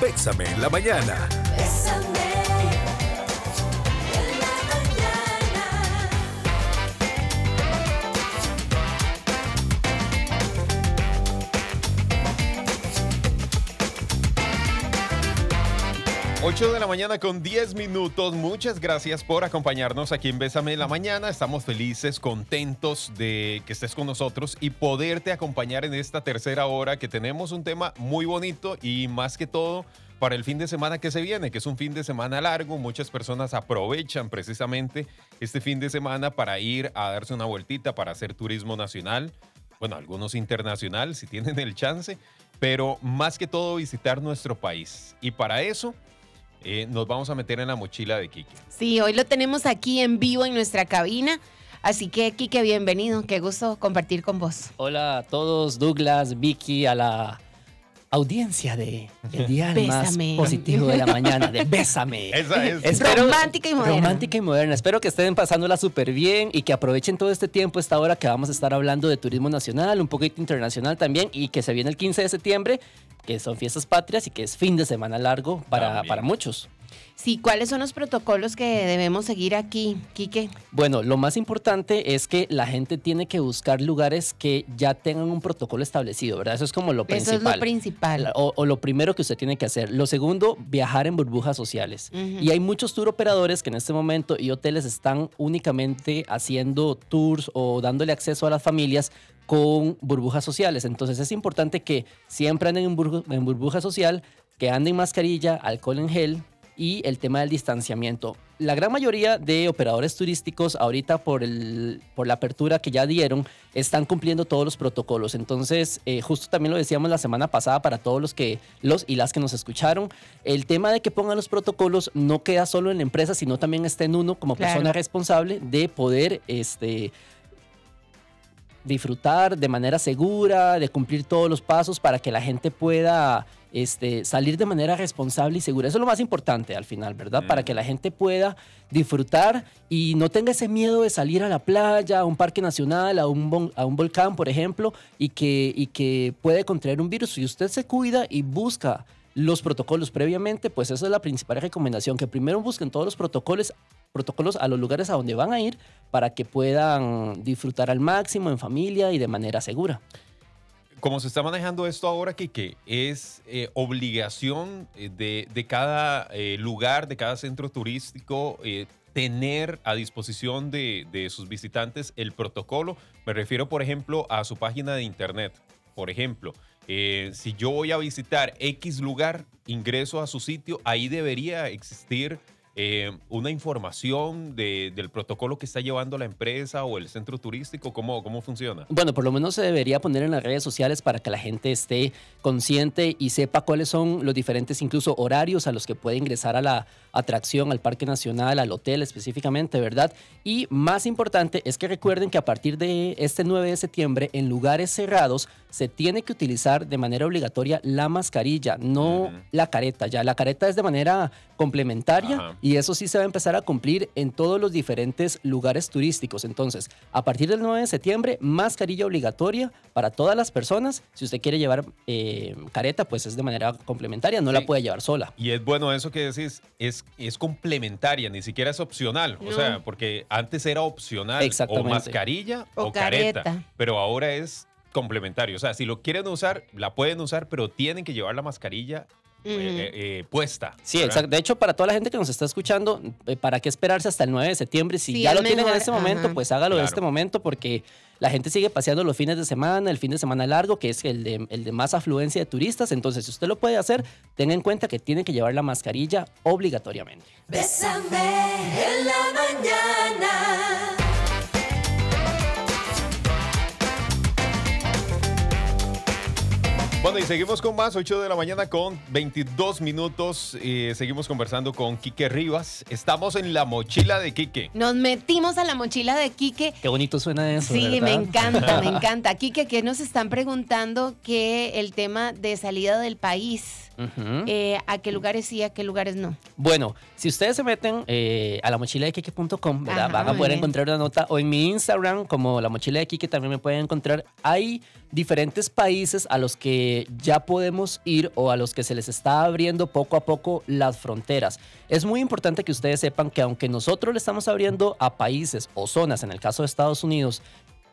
Bésame en la mañana. 8 de la mañana con 10 minutos. Muchas gracias por acompañarnos aquí en Bésame en la Mañana. Estamos felices, contentos de que estés con nosotros y poderte acompañar en esta tercera hora que tenemos un tema muy bonito y más que todo para el fin de semana que se viene, que es un fin de semana largo. Muchas personas aprovechan precisamente este fin de semana para ir a darse una vueltita, para hacer turismo nacional. Bueno, algunos internacional si tienen el chance, pero más que todo visitar nuestro país. Y para eso eh, nos vamos a meter en la mochila de Kike. Sí, hoy lo tenemos aquí en vivo en nuestra cabina. Así que, Quique, bienvenido. Qué gusto compartir con vos. Hola a todos, Douglas, Vicky, a la audiencia de El Día más. Positivo de la Mañana, de Bésame. Esa es. Espero- Romántica y moderna. Romántica y moderna. Espero que estén pasándola súper bien y que aprovechen todo este tiempo, esta hora que vamos a estar hablando de turismo nacional, un poquito internacional también, y que se viene el 15 de septiembre, que son fiestas patrias y que es fin de semana largo para, para muchos. Sí, ¿cuáles son los protocolos que debemos seguir aquí, Quique? Bueno, lo más importante es que la gente tiene que buscar lugares que ya tengan un protocolo establecido, ¿verdad? Eso es como lo Eso principal. es lo principal. O, o lo primero que usted tiene que hacer. Lo segundo, viajar en burbujas sociales. Y hay muchos tour operadores que en este momento y hoteles están únicamente haciendo tours o dándole acceso a las familias con burbujas sociales. Entonces es importante que siempre anden en, burbu- en burbuja social, que anden en mascarilla, alcohol en gel y el tema del distanciamiento. La gran mayoría de operadores turísticos ahorita por, el, por la apertura que ya dieron están cumpliendo todos los protocolos. Entonces, eh, justo también lo decíamos la semana pasada para todos los que los y las que nos escucharon, el tema de que pongan los protocolos no queda solo en la empresa, sino también está en uno como Claro. persona responsable de poder este disfrutar de manera segura, de cumplir todos los pasos para que la gente pueda este, salir de manera responsable y segura. Eso es lo más importante al final, ¿verdad? Para que la gente pueda disfrutar y no tenga ese miedo de salir a la playa, a un parque nacional, a un, a un volcán, por ejemplo, y que, y que puede contraer un virus. Si usted se cuida y busca los protocolos previamente, pues esa es la principal recomendación, que primero busquen todos los protocolos, protocolos a los lugares a donde van a ir para que puedan disfrutar al máximo en familia y de manera segura. Como se está manejando esto ahora, Kike, es eh, obligación eh, de, de cada eh, lugar, de cada centro turístico, tener a disposición de, de sus visitantes el protocolo. Me refiero, por ejemplo, a su página de internet. Por ejemplo, si yo voy a visitar X lugar, ingreso a su sitio, ahí debería existir eh, una información de- del protocolo que está llevando la empresa o el centro turístico. ¿Cómo, cómo funciona? Bueno, por lo menos se debería poner en las redes sociales para que la gente esté consciente y sepa cuáles son los diferentes incluso horarios a los que puede ingresar a la atracción, al Parque Nacional, al hotel específicamente, ¿verdad? Y más importante es que recuerden que a partir de este 9 de septiembre en lugares cerrados se tiene que utilizar de manera obligatoria la mascarilla, no la careta. Ya la careta es de manera complementaria Ajá. Y eso sí se va a empezar a cumplir en todos los diferentes lugares turísticos. Entonces, a partir del 9 de septiembre, mascarilla obligatoria para todas las personas. Si usted quiere llevar eh, careta, pues es de manera complementaria, no Sí. la puede llevar sola. Y es bueno eso que decís, es, es complementaria, ni siquiera es opcional. O sea, porque antes era opcional o mascarilla o, O careta. careta. Pero ahora es complementario. O sea, si lo quieren usar, la pueden usar, pero tienen que llevar la mascarilla eh, eh, eh, puesta. Sí, ¿verdad? exacto. De hecho, para toda la gente que nos está escuchando, eh, ¿para qué esperarse hasta el 9 de septiembre? Si Sí, ya lo tienen en este momento, ajá. pues hágalo en este momento porque la gente sigue paseando los fines de semana, el fin de semana largo, que es el de, el de más afluencia de turistas. Entonces, si usted lo puede hacer, tenga en cuenta que tiene que llevar la mascarilla obligatoriamente. Bésame en la mañana. Bueno, y seguimos con más, 8 de la mañana con 22 minutos. eh, seguimos conversando con Quique Rivas. Estamos en la mochila de Quique. Nos metimos a la mochila de Quique. Qué bonito suena eso. Sí, ¿verdad? me encanta, me encanta. Quique, que nos están preguntando que el tema de salida del país. Eh, ¿A qué lugares sí, a qué lugares no? Bueno, si ustedes se meten eh, a la mochila de Kike.com, ¿verdad? Van a poder bien. encontrar una nota. O en mi Instagram, como la mochila de Kike, también me pueden encontrar. Hay diferentes países a los que ya podemos ir o a los que se les está abriendo poco a poco las fronteras. Es muy importante que ustedes sepan que aunque nosotros le estamos abriendo a países o zonas, en el caso de Estados Unidos,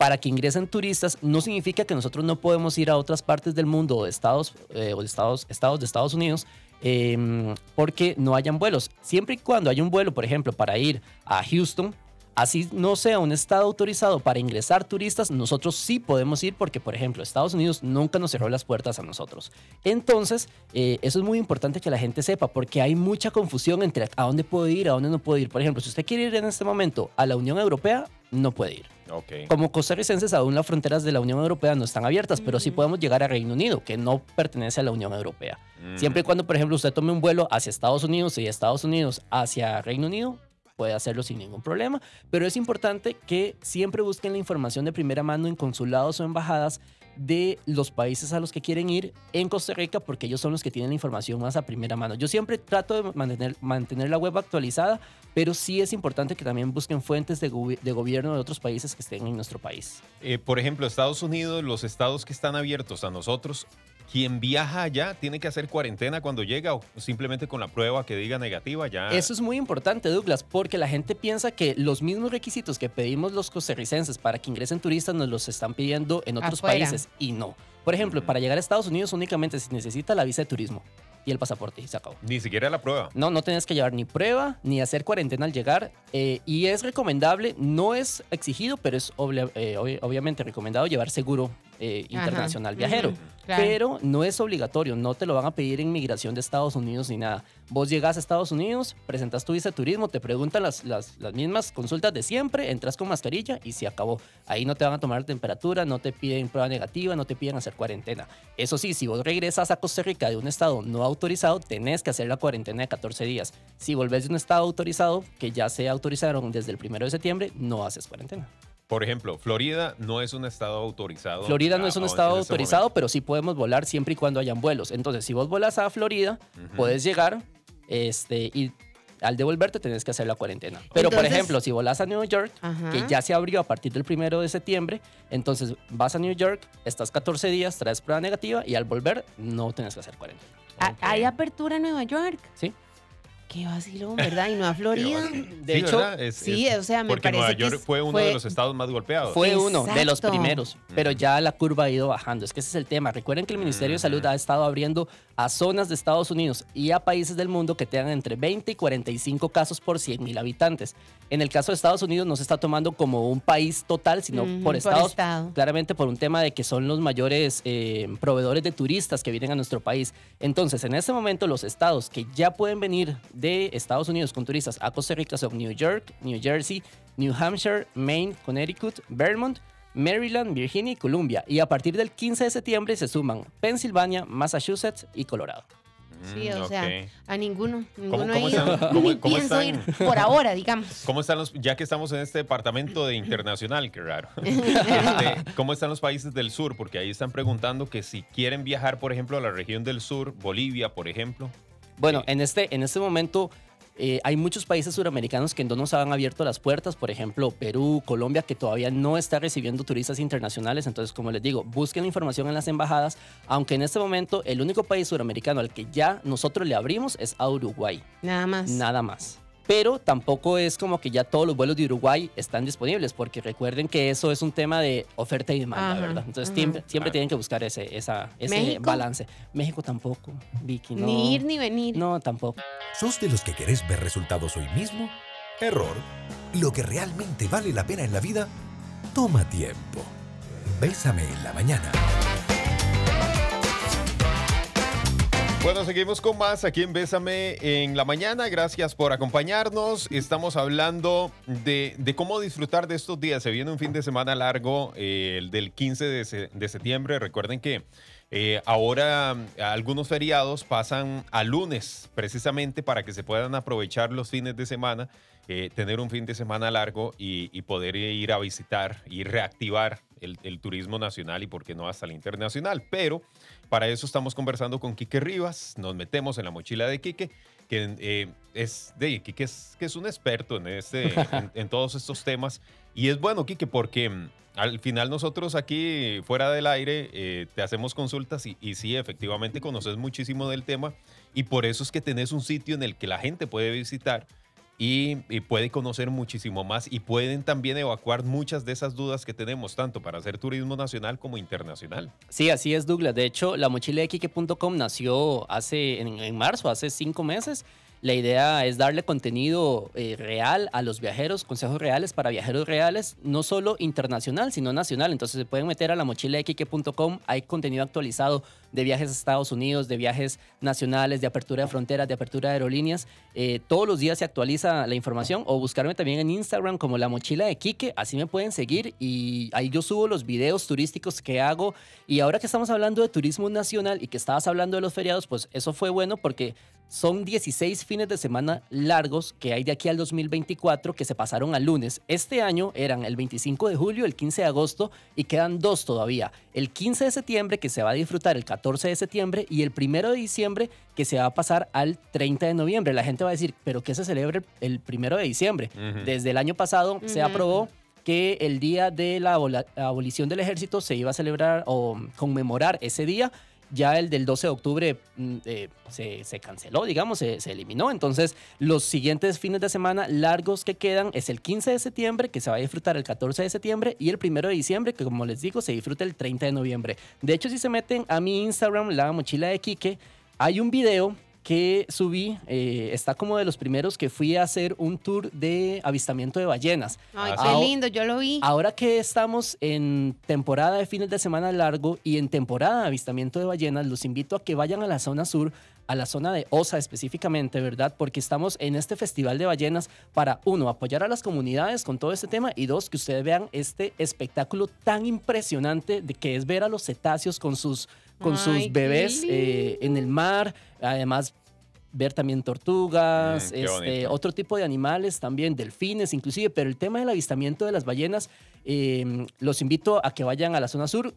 para que ingresen turistas no significa que nosotros no podemos ir a otras partes del mundo de estados, eh, o de estados, estados de Estados Unidos eh, porque no hayan vuelos. Siempre y cuando haya un vuelo, por ejemplo, para ir a Houston, así no sea un estado autorizado para ingresar turistas, nosotros sí podemos ir porque, por ejemplo, Estados Unidos nunca nos cerró las puertas a nosotros. Entonces, eh, eso es muy importante que la gente sepa porque hay mucha confusión entre a dónde puedo ir, a dónde no puedo ir. Por ejemplo, si usted quiere ir en este momento a la Unión Europea, no puede ir. Ok. Como costarricenses, aún las fronteras de la Unión Europea no están abiertas, pero sí podemos llegar a Reino Unido, que no pertenece a la Unión Europea. Mm. Siempre y cuando, por ejemplo, usted tome un vuelo hacia Estados Unidos y Estados Unidos hacia Reino Unido, puede hacerlo sin ningún problema. Pero es importante que siempre busquen la información de primera mano en consulados o embajadas de los países a los que quieren ir en Costa Rica, porque ellos son los que tienen la información más a primera mano. Yo siempre trato de mantener, la web actualizada, pero sí es importante que también busquen fuentes de gobierno de otros países que estén en nuestro país. Eh, por ejemplo, Estados Unidos, los estados que están abiertos a nosotros, quien viaja allá tiene que hacer cuarentena cuando llega o simplemente con la prueba que diga negativa ya. Eso es muy importante, Douglas, porque la gente piensa que los mismos requisitos que pedimos los costarricenses para que ingresen turistas nos los están pidiendo en otros Afuera. países y no. Por ejemplo, Ujú. para llegar a Estados Unidos únicamente se necesita la visa de turismo y el pasaporte y se acabó. Ni siquiera la prueba. No, no tienes que llevar ni prueba ni hacer cuarentena al llegar. eh, y es recomendable, no es exigido, pero es eh, obvi- obviamente recomendado llevar seguro eh, Ajá. internacional viajero. Claro. Pero no es obligatorio, no te lo van a pedir en migración de Estados Unidos ni nada. Vos llegas a Estados Unidos, presentas tu visa de turismo, te preguntan las, las, las mismas consultas de siempre, entras con mascarilla y se acabó. Ahí no te van a tomar temperatura, no te piden prueba negativa, no te piden hacer cuarentena. Eso sí, si vos regresas a Costa Rica de un estado no autorizado, tenés que hacer la cuarentena de 14 días. Si volvés de un estado autorizado, que ya se autorizaron desde el 1 de septiembre, no haces cuarentena. Por ejemplo, Florida no es un estado autorizado. Florida no es un estado este autorizado, pero sí podemos volar siempre y cuando hayan vuelos. Entonces, si vos volas a Florida, Ujú. puedes llegar este, y al devolverte tenés que hacer la cuarentena. Pero, por ejemplo, si volas a New York, Ajá. que ya se abrió a partir del primero de septiembre, entonces vas a New York, estás 14 días, traes prueba negativa y al volver no tenés que hacer cuarentena. Ah. ¿Hay apertura en Nueva York? ¿Sí? Qué vacilón, ¿verdad? Y no a Florida. De Sí, hecho. Es- sí, es- o sea, me porque parece Nueva York fue uno fue- de los estados más golpeados. Fue uno de los primeros, pero ya la curva ha ido bajando. Es que ese es el tema. Recuerden que el Ministerio de Salud ha estado abriendo a zonas de Estados Unidos y a países del mundo que tengan entre 20 y 45 casos por 100 mil habitantes. En el caso de Estados Unidos no se está tomando como un país total, sino por estados. estado. Claramente por un tema de que son los mayores eh, proveedores de turistas que vienen a nuestro país. Entonces, en este momento, los estados que ya pueden venir de Estados Unidos con turistas a Costa Rica son New York, New Jersey, New Hampshire, Maine, Connecticut, Vermont, Maryland, Virginia y Columbia. Y a partir del 15 de septiembre se suman Pensilvania, Massachusetts y Colorado. Sí, Mm, o sea, a ninguno. Ninguno cómo ha ido. están- cómo- cómo pienso están? ir por ahora, digamos. ¿Cómo están los, ya que estamos en este departamento de internacional, qué raro? Este, ¿Cómo están los países del sur? Porque ahí están preguntando que si quieren viajar, por ejemplo, a la región del sur, Bolivia, por ejemplo. Bueno, Sí. en, este, en este momento eh, hay muchos países suramericanos que no nos han abierto las puertas, por ejemplo, Perú, Colombia, que todavía no está recibiendo turistas internacionales. Entonces, como les digo, busquen la información en las embajadas, aunque en este momento el único país suramericano al que ya nosotros le abrimos es a Uruguay, Nada más. nada más. Pero tampoco es como que ya todos los vuelos de Uruguay están disponibles, porque recuerden que eso es un tema de oferta y demanda, Ajá, ¿verdad? Entonces ajá. siempre, siempre Claro. tienen que buscar ese, esa, ese ¿México? balance. México tampoco, Vicky, no. Ni ir ni venir. No, tampoco. ¿Sos de los que querés ver resultados hoy mismo? Error. Lo que realmente vale la pena en la vida toma tiempo. Bésame en la mañana. Bueno, seguimos con más aquí en Bésame en la mañana. Gracias por acompañarnos. Estamos hablando de, cómo disfrutar de estos días. Se viene un fin de semana largo, eh, el del 15 de, se- de septiembre. Recuerden que eh, ahora algunos feriados pasan a lunes, precisamente para que se puedan aprovechar los fines de semana, eh, tener un fin de semana largo y, y poder ir a visitar y reactivar el, el turismo nacional y por qué no hasta el internacional. Pero para eso estamos conversando con Quique Rivas, nos metemos en la mochila de Quique, que eh, es de Quique es, que es un experto en, este, en, en todos estos temas. Y es bueno, Quique, porque mm, al final nosotros aquí fuera del aire eh, te hacemos consultas y, y sí, efectivamente conoces muchísimo del tema y por eso es que tenés un sitio en el que la gente puede visitar y, y puede conocer muchísimo más y pueden también evacuar muchas de esas dudas que tenemos, tanto para hacer turismo nacional como internacional. Sí, así es, Douglas. De hecho, la mochila de Quique.com nació hace, en, en marzo, hace cinco meses. La idea es darle contenido eh, real a los viajeros, consejos reales para viajeros reales, no solo internacional, sino nacional. Entonces se pueden meter a la mochila de Quique.com. Hay contenido actualizado de viajes a Estados Unidos, de viajes nacionales, de apertura de fronteras, de apertura de aerolíneas. Eh, todos los días se actualiza la información o buscarme también en Instagram como la mochila de Quique. Así me pueden seguir y ahí yo subo los videos turísticos que hago. Y ahora que estamos hablando de turismo nacional y que estabas hablando de los feriados, pues eso fue bueno porque son 16 fines de semana largos que hay de aquí al 2024 que se pasaron al lunes. Este año eran el 25 de julio, el 15 de agosto y quedan dos todavía. El 15 de septiembre que se va a disfrutar el 14 de septiembre y el 1 de diciembre que se va a pasar al 30 de noviembre. La gente va a decir, ¿pero qué se celebra el 1 de diciembre? Desde el año pasado se aprobó que el día de la abolición del ejército se iba a celebrar o conmemorar ese día. Ya el del 12 de octubre mm, eh, se, se canceló, digamos, se, se eliminó. Entonces, los siguientes fines de semana largos que quedan es el 15 de septiembre, que se va a disfrutar el 14 de septiembre, y el 1 de diciembre, que como les digo, se disfruta el 30 de noviembre. De hecho, si se meten a mi Instagram, la mochila de Quique, hay un video que subí, eh, está como de los primeros que fui a hacer un tour de avistamiento de ballenas. Ay, Ah, qué lindo, yo lo vi. Ahora que estamos en temporada de fines de semana largo y en temporada de avistamiento de ballenas, los invito a que vayan a la zona sur, a la zona de Osa específicamente, ¿verdad? Porque estamos en este festival de ballenas para, uno, apoyar a las comunidades con todo este tema y dos, que ustedes vean este espectáculo tan impresionante de que es ver a los cetáceos con sus, con Ay, sus bebés eh, en el mar, además ver también tortugas, Mm, este, otro tipo de animales también, delfines inclusive, pero el tema del avistamiento de las ballenas, eh, los invito a que vayan a la zona sur.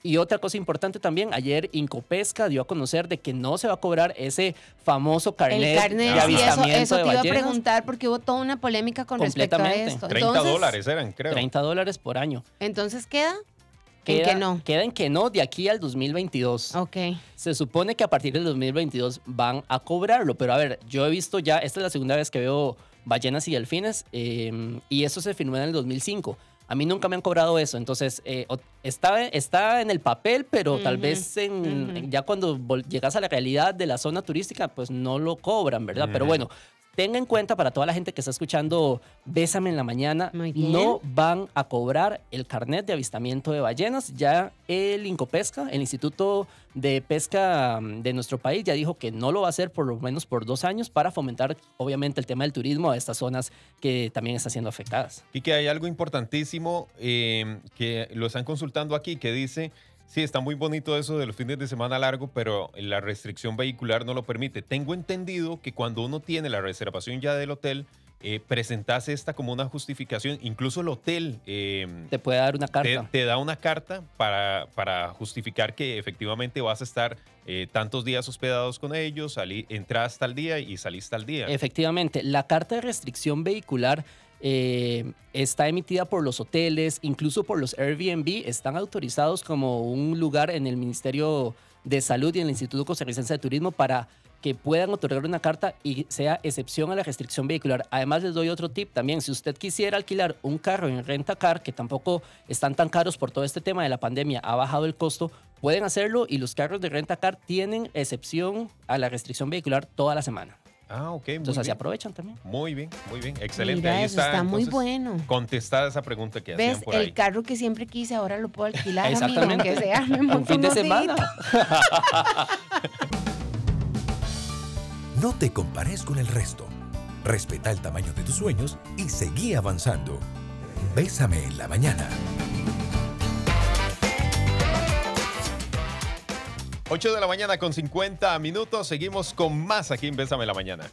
Y otra cosa importante también, ayer Incopesca dio a conocer de que no se va a cobrar ese famoso carnet, el carnet, de eso, avistamiento eso de te iba a ballenas. preguntar porque hubo toda una polémica con respecto a Completamente. esto. 30 Entonces, dólares eran, creo. 30 dólares por año. Entonces queda en Queda, que no. Queda en que no de aquí al 2022. Ok. Se supone que a partir del 2022 van a cobrarlo, pero a ver, yo he visto ya, esta es la segunda vez que veo ballenas y delfines, eh, y eso se firmó en el 2005. A mí nunca me han cobrado eso, entonces eh, está, está en el papel, pero tal vez en, ya cuando llegas a la realidad de la zona turística, pues no lo cobran, ¿verdad? Pero bueno, tenga en cuenta para toda la gente que está escuchando Bésame en la mañana, no van a cobrar el carnet de avistamiento de ballenas. Ya el Incopesca, el Instituto de Pesca mm, de nuestro país, ya dijo que no lo va a hacer por lo menos por dos años para fomentar, obviamente, el tema del turismo a estas zonas que también están siendo afectadas. Y que hay algo importantísimo eh, que lo están consultando aquí, que dice, sí, está muy bonito eso de los fines de semana largo, pero la restricción vehicular no lo permite. Tengo entendido que cuando uno tiene la reservación ya del hotel, eh, presentas esta como una justificación, incluso el hotel eh, Te puede dar una te, carta. te da una carta para, para justificar que efectivamente vas a estar eh, tantos días hospedados con ellos, salí, entras tal día y salís tal día. Efectivamente, la carta de restricción vehicular eh, está emitida por los hoteles, incluso por los Airbnb, están autorizados como un lugar en el Ministerio de Salud y en el Instituto Costarricense de Turismo para que puedan otorgar una carta y sea excepción a la restricción vehicular. Además, les doy otro tip también. Si usted quisiera alquilar un carro en renta car, que tampoco están tan caros por todo este tema de la pandemia, ha bajado el costo, pueden hacerlo y los carros de renta car tienen excepción a la restricción vehicular toda la semana. Ah, ok. Muy Entonces así bien. aprovechan también. Muy bien, muy bien. Excelente. Mira Ahí eso, está muy entonces, bueno. Contestada esa pregunta que ¿Ves? hacían por El ahí. carro que siempre quise, ahora lo puedo alquilar, amigo, Exactamente. aunque sea. Me Un fin de semana. No te compares con el resto. Respeta el tamaño de tus sueños y seguí avanzando. Bésame en la mañana. 8 de la mañana con 50 minutos. Seguimos con más aquí en Bésame la Mañana.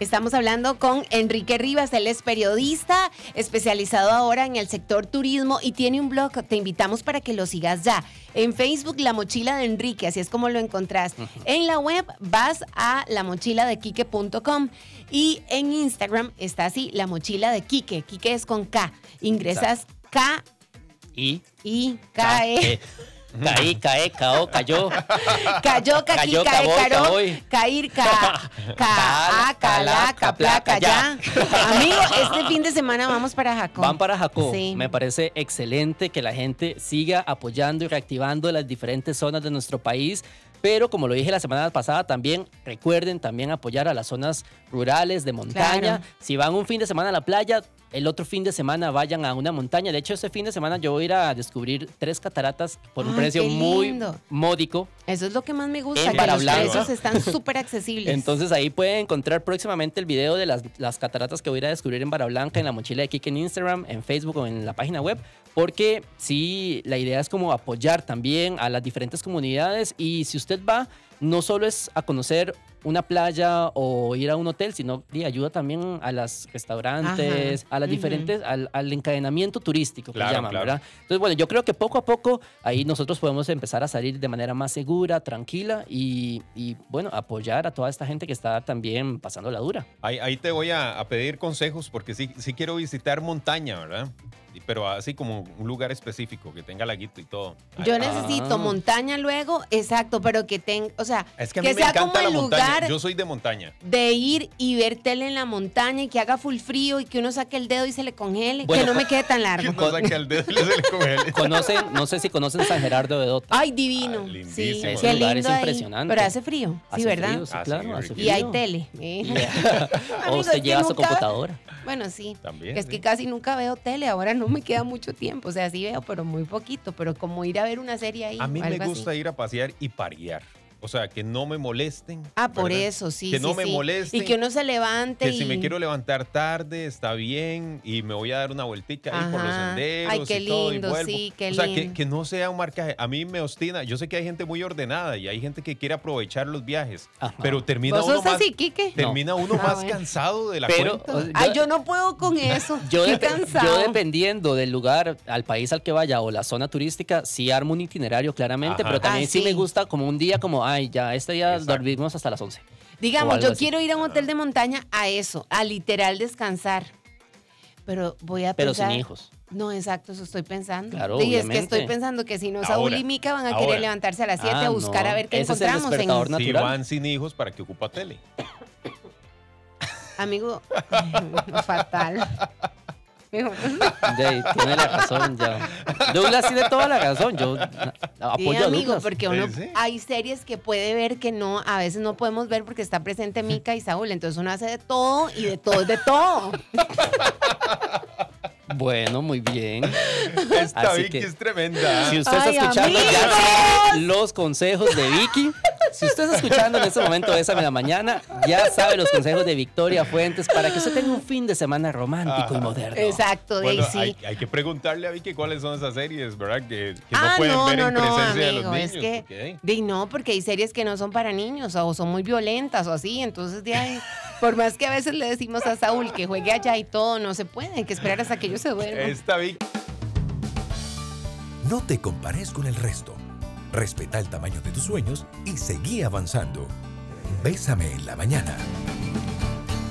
Estamos hablando con Enrique Rivas, él es periodista especializado ahora en el sector turismo y tiene un blog. Te invitamos para que lo sigas ya. En Facebook, La Mochila de Enrique, así es como lo encontrás. En la web vas a lamochiladequique.com y en Instagram está así, La Mochila de Quique. Quique es con K. Ingresas K Y I K E. Caí, cae, cao, cayó. Cayó, Cayó, cae, caró, cair, ca, ca, a, calá, capla, callá. Amigo, este fin de semana vamos para Jacob. Van para Jacob. Sí. Me parece excelente que la gente siga apoyando y reactivando las diferentes zonas de nuestro país. Pero como lo dije la semana pasada, también recuerden también apoyar a las zonas rurales de montaña. Claro. Si van un fin de semana a la playa, el otro fin de semana vayan a una montaña. De hecho, este fin de semana yo voy a ir a descubrir tres cataratas por un Ay, precio muy módico. Eso es lo que más me gusta, que Para los precios están súper accesibles. Entonces ahí pueden encontrar próximamente el video de las, las cataratas que voy a ir a descubrir en Barra Blanca, en la mochila de Kike en Instagram, en Facebook o en la página web, porque sí, la idea es como apoyar también a las diferentes comunidades y si usted va, no solo es a conocer una playa o ir a un hotel, sino y ayuda también a los restaurantes, Ajá. a las diferentes, al, al encadenamiento turístico que Claro, llaman, claro. ¿verdad? Entonces, bueno, yo creo que poco a poco ahí nosotros podemos empezar a salir de manera más segura, tranquila y, y, bueno, apoyar a toda esta gente que está también pasando la dura. Ahí, ahí te voy a, a pedir consejos porque sí, sí quiero visitar montaña, ¿verdad? Pero así como un lugar específico que tenga laguito y todo. Yo Ay, necesito Ah. montaña luego, exacto, pero que tenga, o sea, Es que a que mí me sea encanta como la el montaña. lugar Yo soy de montaña. de ir y ver tele en la montaña y que haga full frío y que uno saque el dedo y se le congele, Bueno, que no me quede tan Que largo. no saque al dedo y se le congele. Conocen, no sé si conocen San Gerardo de Dota. Ay, divino. Ah, sí, lindísimo. Ese qué lugar lindo es ahí. impresionante. Pero hace frío, sí, Hace ¿verdad? frío, sí, Ah, claro, hace rico. Y hay frío. tele. ¿eh? o Amigos, usted que lleva su computadora. Bueno, sí. También, Es sí. que casi nunca veo tele, ahora no me queda mucho tiempo. O sea, sí veo, pero muy poquito. Pero como ir a ver una serie ahí. A mí me así. gusta ir a pasear y parear. O sea, que no me molesten. Ah, por eso, sí. Que sí, no me sí. molesten. Y que uno se levante. Que si me quiero levantar tarde, está bien, y me voy a dar una vueltica ahí por los senderos Ay, qué y todo, y lindo, vuelvo. sí, qué o sea, que, lindo. que no sea un marcaje. A mí me obstina. Yo sé que hay gente muy ordenada y hay gente que quiere aprovechar los viajes, Ajá. pero termina ¿Vos uno sos más, así, Quique? termina uno Ah, más bueno. cansado de la Pero, cuenta. o sea, Ay, yo no puedo con eso. Yo, Qué depe- cansado. yo dependiendo del lugar, al país al que vaya o la zona turística, sí armo un itinerario claramente, Ajá. pero también Ah, sí. me sí. gusta como un día como, ay, ya, este día Exacto. dormimos hasta las 11. o Digamos, yo así. quiero ir a un hotel de montaña a eso, a literal descansar. Pero voy a Pero sin hijos. No, exacto, eso estoy pensando. Claro, y es que obviamente. estoy pensando que si no, Saúl Ahora, y Mica van a ahora. querer levantarse a las 7 Ah, a buscar no. a ver qué Ese es el encontramos despertador en Si natural. van sin hijos, ¿para qué ocupa tele? amigo fatal. De ahí, tiene la razón ya. Douglas tiene toda la razón. Yo Sí, apoyo a amigo, Douglas. porque uno Sí, sí. hay series que puede ver que no, a veces no podemos ver porque está presente Mica y Saúl, entonces uno hace de todo y de todo es de todo. Bueno, muy bien. Esta Así Vicky que- es tremenda. Si usted Ay, está escuchando ya los consejos de Vicky. Si usted está escuchando en este momento Bésame en la mañana, ya sabe los consejos de Victoria Fuentes para que usted tenga un fin de semana romántico y moderno. Exacto, Bueno, sí. hay, hay que preguntarle a Vicky cuáles son esas series, ¿verdad? Que, que no ah, pueden no, ver no, en no, presencia de los niños. es que, de, no, porque hay series que no son para niños o son muy violentas o así, entonces de ahí, por más que a veces le decimos a Saúl que juegue allá y todo, no se puede, hay que esperar hasta que ellos se duerman. Esta Vicky. No te compares con el resto. Respeta el tamaño de tus sueños y seguí avanzando. Bésame en la mañana.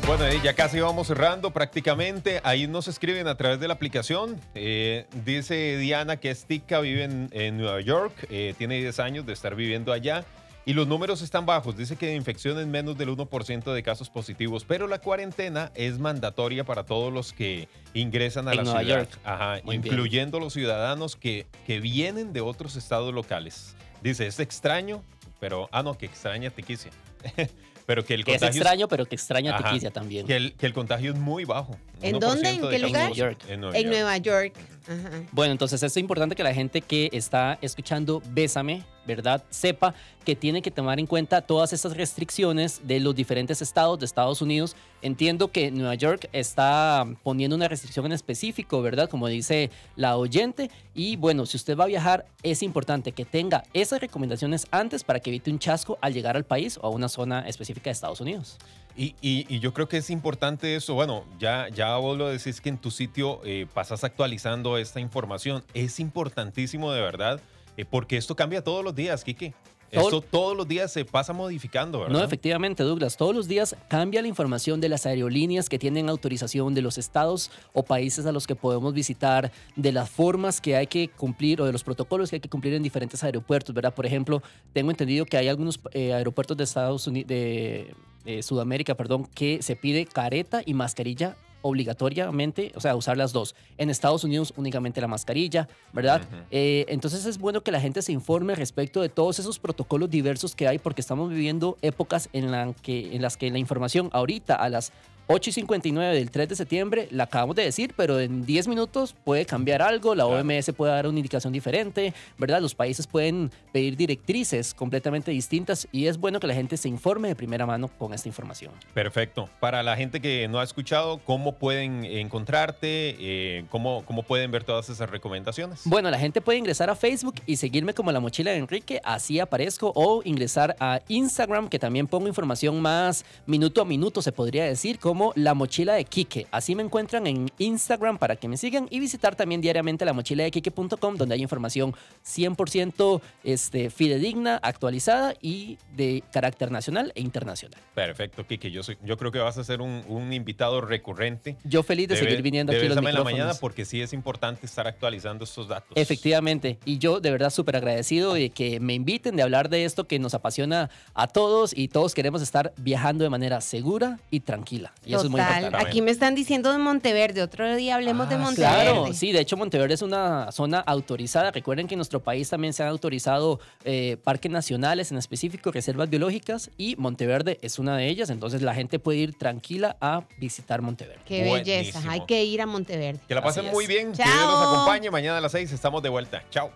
Bueno, eh, ya casi vamos cerrando prácticamente. Ahí nos escriben a través de la aplicación. Eh, dice Diana que es tica, vive en, Nueva York, eh, tiene 10 años de estar viviendo allá. Y los números están bajos. Dice que de infecciones menos del 1% de casos positivos. Pero la cuarentena es mandatoria para todos los que ingresan a En la Nueva ciudad. York. Ajá, Muy bien. incluyendo los ciudadanos que, que vienen de otros estados locales. Dice, es extraño, pero... Ah, no, que extraña Tiquicia. pero que el Que es contagio extraño, pero que extraña Ajá. Tiquicia también. que el, que el contagio es muy bajo. ¿En 1% dónde? ¿En qué lugar? En Nueva York. En Nueva En York. Nueva York. Ajá. Bueno, entonces es importante que la gente que está escuchando Bésame ¿verdad? Sepa que tiene que tomar en cuenta todas estas restricciones de los diferentes estados de Estados Unidos. Entiendo que Nueva York está poniendo una restricción en específico, ¿verdad? Como dice la oyente. Y bueno, si usted va a viajar, es importante que tenga esas recomendaciones antes para que evite un chasco al llegar al país o a una zona específica de Estados Unidos. Y, yo creo que es importante eso. Bueno, ya, ya vos lo decís que en tu sitio eh, pasas actualizando esta información. Es importantísimo de verdad, eh, porque esto cambia todos los días, Quique. Esto todos los días se pasa modificando, ¿verdad? No, efectivamente, Douglas. Todos los días cambia la información de las aerolíneas que tienen autorización, de los estados o países a los que podemos visitar, de las formas que hay que cumplir o de los protocolos que hay que cumplir en diferentes aeropuertos, ¿verdad? Por ejemplo, tengo entendido que hay algunos eh, aeropuertos de Estados Unidos, de eh, Sudamérica, perdón, que se pide careta y mascarilla obligatoriamente, o sea, usar las dos. En Estados Unidos únicamente la mascarilla, ¿verdad? Eh, entonces es bueno que la gente se informe respecto de todos esos protocolos diversos que hay porque estamos viviendo épocas en, la que, en las que la información ahorita a las 8 y 59 del 3 de septiembre la acabamos de decir, pero en 10 minutos puede cambiar algo, la Claro. OMS puede dar una indicación diferente, ¿verdad? Los países pueden pedir directrices completamente distintas y es bueno que la gente se informe de primera mano con esta información. Perfecto. Para la gente que no ha escuchado, ¿cómo pueden encontrarte? Eh, ¿cómo, ¿Cómo pueden ver todas esas recomendaciones? Bueno, la gente puede ingresar a Facebook y seguirme como la mochila de Enrique, así aparezco, o ingresar a Instagram, que también pongo información más minuto a minuto, se podría decir, como la mochila de Quique. Así me encuentran en Instagram para que me sigan y visitar también diariamente la mochila de Quique.com, donde hay información 100% este, fidedigna, actualizada y de carácter nacional e internacional. Perfecto, Kike. Yo, soy, yo creo que vas a ser un, un invitado recurrente. Yo feliz de, seguir viniendo aquí a los en la micrófonos. mañana porque sí es importante estar actualizando estos datos. Efectivamente, y yo de verdad súper agradecido de que me inviten de hablar de esto que nos apasiona a todos y todos queremos estar viajando de manera segura y tranquila. Y eso es muy Total. importante. Aquí me están diciendo de Monteverde. Otro día hablemos de Ah, Monteverde. Claro, sí, de hecho Monteverde es una zona autorizada. Recuerden que en nuestro país también se han autorizado eh, parques nacionales, en específico reservas biológicas, y Monteverde es una de ellas. Entonces la gente puede ir tranquila a visitar Monteverde. Qué Buenísimo. belleza. Hay que ir a Monteverde. Que la pasen muy bien. Que Dios nos Chao. acompañe. Mañana a las 6 estamos de vuelta. Chao.